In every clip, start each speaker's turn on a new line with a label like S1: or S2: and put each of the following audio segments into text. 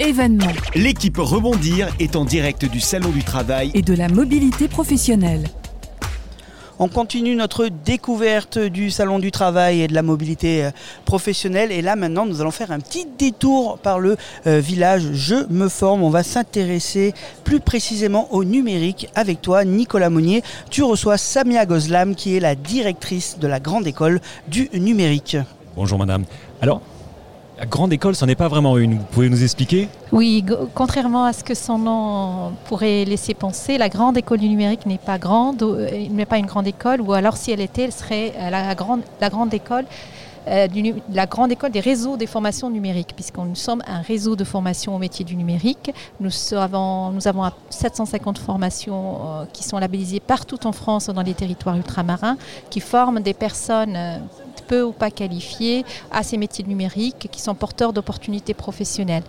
S1: événements
S2: L'équipe Rebondir est en direct du Salon du Travail.
S1: et de la mobilité professionnelle.
S3: On continue notre découverte du salon du travail et de la mobilité euh, professionnelle. Et là, maintenant, nous allons faire un petit détour par le euh, village Je me forme. On va s'intéresser plus précisément au numérique avec toi, Nicolas Monnier. Tu reçois Samia Gozlam, qui est la directrice de la grande école du numérique.
S4: Bonjour madame. Alors, la grande école, ce n'est pas vraiment une. Vous pouvez nous expliquer?
S5: Oui, contrairement à ce que son nom pourrait laisser penser, la grande école du numérique n'est pas grande, euh, n'est pas une grande école, ou alors si elle était, elle serait euh, la grande, école. euh, la grande école des réseaux des formations numériques, puisqu'on nous sommes un réseau de formation au métier du numérique. Nous avons, nous avons 750 formations qui sont labellisées partout en France, dans les territoires ultramarins, qui forment des personnes peu ou pas qualifiées à ces métiers numériques qui sont porteurs d'opportunités professionnelles.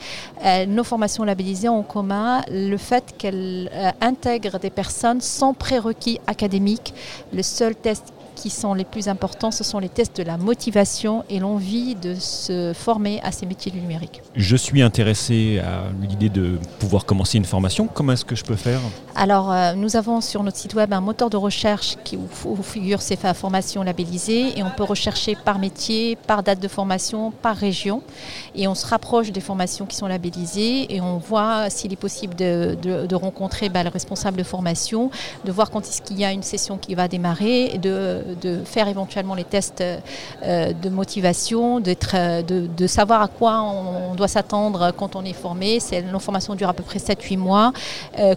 S5: Euh, nos formations labellisées ont en commun le fait qu'elles euh, intègrent des personnes sans prérequis académiques. Le seul test qui sont les plus importants, ce sont les tests de la motivation et l'envie de se former à ces métiers du numérique.
S4: Je suis intéressé à l'idée de pouvoir commencer une formation. Comment est-ce que je peux faire?
S5: Alors, euh, nous avons sur notre site web un moteur de recherche qui, où, où figurent ces formations labellisées et on peut rechercher par métier, par date de formation, par région. Et on se rapproche des formations qui sont labellisées et on voit s'il est possible de, rencontrer bah, le responsable de formation, de voir quand est-ce qu'il y a une session qui va démarrer, de, faire éventuellement les tests euh, de motivation, euh, de, savoir à quoi on, doit s'attendre quand on est formé. C'est, durent à peu près 7-8 mois.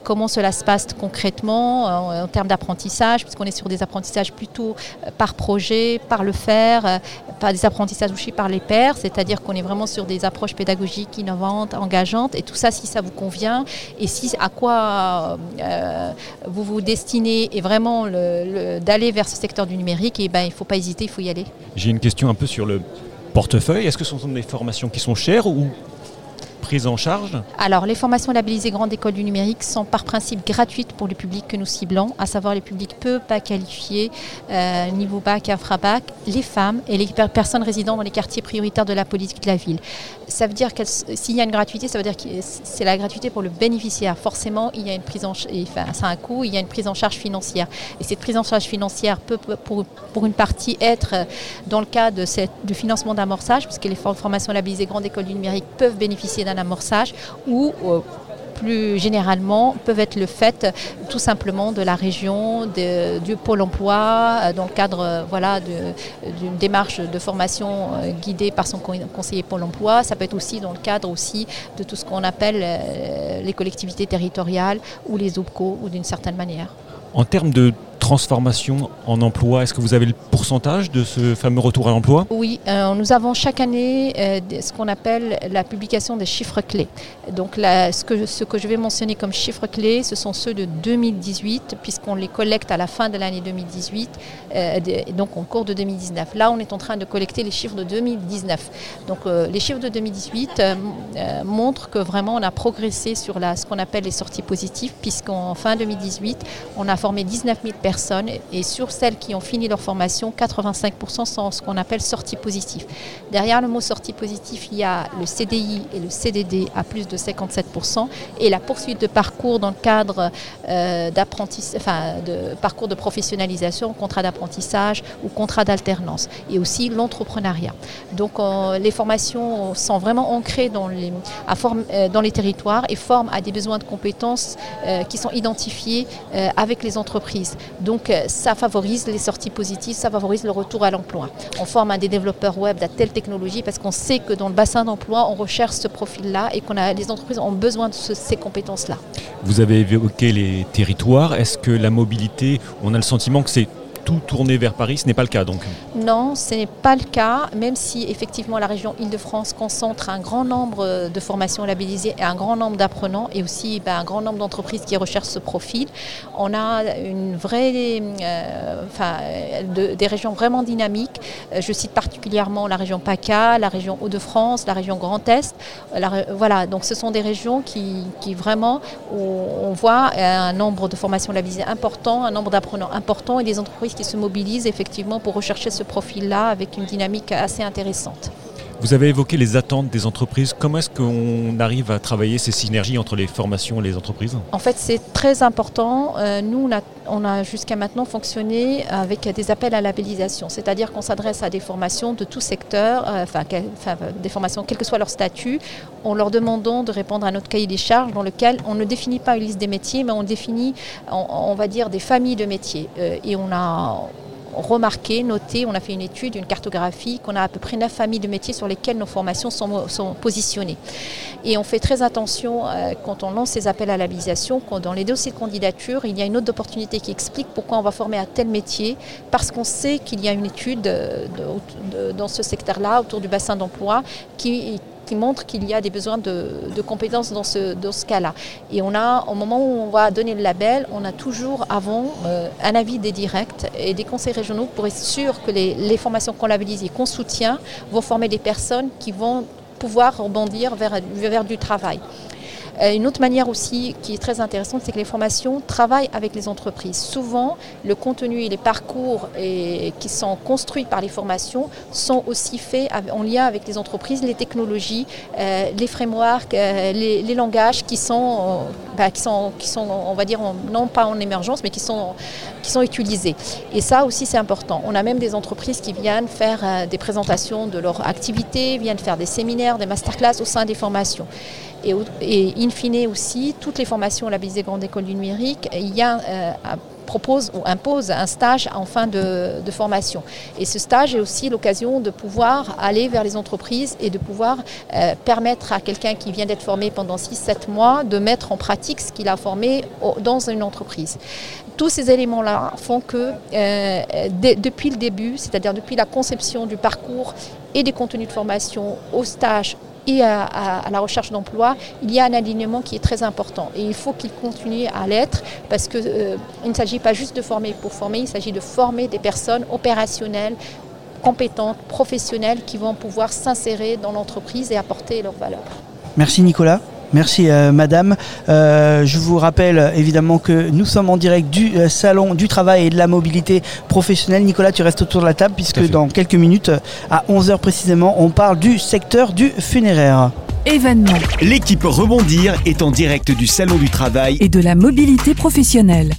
S5: Comment cela se passe concrètement en, en termes d'apprentissage, puisqu'on est sur des apprentissages plutôt euh, par projet, par le faire, euh, pas des apprentissages aussi par les pairs, c'est-à-dire qu'on est vraiment sur des approches pédagogiques innovantes, engageantes, et tout ça si ça vous convient, et si à quoi euh, vous vous destinez et vraiment le- le- d'aller vers ce secteur du numérique, et ben, il ne faut pas hésiter, il faut y aller.
S4: J'ai une question un peu sur le portefeuille. Est-ce que ce sont des formations qui sont chères ou en charge
S5: Alors, les formations labellisées Grande École du Numérique sont par principe gratuites pour le public que nous ciblons, à savoir les publics peu pas qualifiés, euh, niveau bac, infrabac, les femmes et les per- personnes résidant dans les quartiers prioritaires de la politique de la ville. Ça veut dire que s'il y a une gratuité, ça veut dire que c'est la gratuité pour le bénéficiaire. Forcément, il y a une prise en enfin, ça a un coût, il y a une prise en charge financière. Et cette prise en charge financière peut, pour, pour une partie, être euh, dans le cas de, financement d'amorçage, puisque les for- formations labellisées Grande École du Numérique peuvent bénéficier d'un amorçage, ou euh, plus généralement peuvent être le fait tout simplement de la région, de- du pôle emploi, euh, dans le cadre euh, voilà, d'une démarche de formation guidée par son con- conseiller pôle emploi. Ça peut être aussi dans le cadre aussi de tout ce qu'on appelle les collectivités territoriales ou les OPCO ou d'une certaine manière.
S4: En termes de transformation en emploi, est-ce que vous avez le pourcentage de ce fameux retour à l'emploi?
S5: Oui, euh, nous avons chaque année euh, ce qu'on appelle la publication des chiffres clés. Donc ce, que, je vais mentionner comme chiffres clés, ce sont ceux de 2018, puisqu'on les collecte à la fin de l'année 2018, euh, donc en cours de 2019. Là, on est en train de collecter les chiffres de 2019. Donc les chiffres de 2018 euh, euh, montrent que vraiment on a progressé sur ce qu'on appelle les sorties positives, puisqu'en fin 2018, on a formé 19 000 personnes et sur celles qui ont fini leur formation, 85% sont ce qu'on appelle sorties positives. Derrière le mot sortie positive, il y a le CDI et le CDD à plus de 57% et la poursuite de parcours dans le cadre euh, d'apprentissage, enfin, de parcours de professionnalisation, contrat d'apprentissage ou contrat d'alternance et aussi l'entrepreneuriat. Donc les formations sont vraiment ancrées euh, dans les territoires et forment à des besoins de compétences euh, qui sont identifiés avec les entreprises. Donc euh, ça favorise les sorties positives, ça favorise le retour à l'emploi. On forme à des développeurs web de telle technologie parce qu'on sait que dans le bassin d'emploi, on recherche ce profil-là et a les entreprises ont besoin de ce- ces compétences-là.
S4: Vous avez évoqué les territoires. Est-ce que la mobilité, on a le sentiment que c'est tout tourné vers Paris Ce n'est pas le cas donc.
S5: Non, ce n'est pas le cas, même si effectivement la région Île-de-France concentre un grand nombre de formations labellisées et un grand nombre d'apprenants et aussi ben, un grand nombre d'entreprises qui recherchent ce profil. On a une vraie, euh, des régions vraiment dynamiques. Euh, Je cite particulièrement la région PACA, la région Hauts-de-France, la région Grand Est. Voilà, donc ce sont des régions qui, vraiment, on voit un nombre de formations labellisées important, un nombre d'apprenants important et des entreprises qui se mobilisent effectivement pour rechercher ce profil-là avec une dynamique assez intéressante.
S4: Vous avez évoqué les attentes des entreprises. Comment est-ce qu'on arrive à travailler ces synergies entre les formations et les entreprises?
S5: En fait, c'est très important. Euh, nous, on a, jusqu'à maintenant fonctionné avec des appels à labellisation, c'est-à-dire qu'on s'adresse à des formations de tout secteur, euh, enfin, des formations, quel que soit leur statut, en leur demandant de répondre à notre cahier des charges dans lequel on ne définit pas une liste des métiers, mais on définit, on, va dire, des familles de métiers. Euh, et on a remarqué, noté, on a fait une étude, une cartographie, qu'on a à peu près neuf familles de métiers sur lesquelles nos formations sont, positionnées. Et on fait très attention euh, quand on lance ces appels à l'habilitation, quand dans les dossiers de candidature, il y a une autre opportunité qui explique pourquoi on va former à tel métier, parce qu'on sait qu'il y a une étude dans ce secteur-là, autour du bassin d'emploi, qui qui montre qu'il y a des besoins de, compétences dans ce, dans cas-là. Et on a, au moment où on va donner le label, on a toujours avant euh, un avis des directs et des conseils régionaux pour être sûr que les, formations qu'on labellise et qu'on soutient vont former des personnes qui vont pouvoir rebondir vers, vers du travail. Euh, une autre manière aussi qui est très intéressante, c'est que les formations travaillent avec les entreprises. Souvent, le contenu et les parcours qui sont construits par les formations sont aussi faits en lien avec les entreprises, les technologies, euh, les frameworks, euh, les, langages qui sont, bah, qui sont, on va dire, non pas en émergence, mais qui sont, qui sont utilisés. Et ça aussi, c'est important. On a même des entreprises qui viennent faire des présentations de leur activité, viennent faire des séminaires, des masterclass au sein des formations. Et, in fine aussi, toutes les formations labellisées Grande École du Numérique, il y a, euh, propose ou impose un stage en fin de, formation. Et ce stage est aussi l'occasion de pouvoir aller vers les entreprises et de pouvoir euh, permettre à quelqu'un qui vient d'être formé pendant 6-7 mois de mettre en pratique ce qu'il a formé dans une entreprise. Tous ces éléments-là font que euh, depuis le début, c'est-à-dire depuis la conception du parcours et des contenus de formation au stage et à, la recherche d'emploi, il y a un alignement qui est très important. Et il faut qu'il continue à l'être parce qu'il euh, ne s'agit pas juste de former pour former, il s'agit de former des personnes opérationnelles, compétentes, professionnelles qui vont pouvoir s'insérer dans l'entreprise et apporter leur valeur.
S3: Merci Nicolas. Merci euh, Madame. Euh, je vous rappelle évidemment que nous sommes en direct du euh, Salon du Travail et de la Mobilité Professionnelle. Nicolas, tu restes autour de la table puisque dans quelques minutes, à 11h précisément, on parle du secteur du funéraire.
S1: Événement.
S2: L'équipe Rebondir est en direct du Salon du Travail
S1: et de la Mobilité Professionnelle.